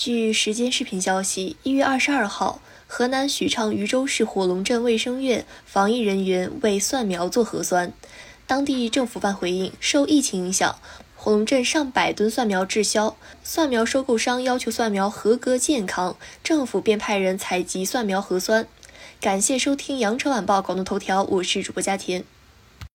据时间视频消息一月二十二号河南许昌禹州市火龙镇卫生院防疫人员为蒜苗做核酸。当地政府办回应受疫情影响火龙镇上百吨蒜苗滞销。蒜苗收购商要求蒜苗合格健康政府便派人采集蒜苗核酸。感谢收听羊城晚报广东头条我是主播佳田。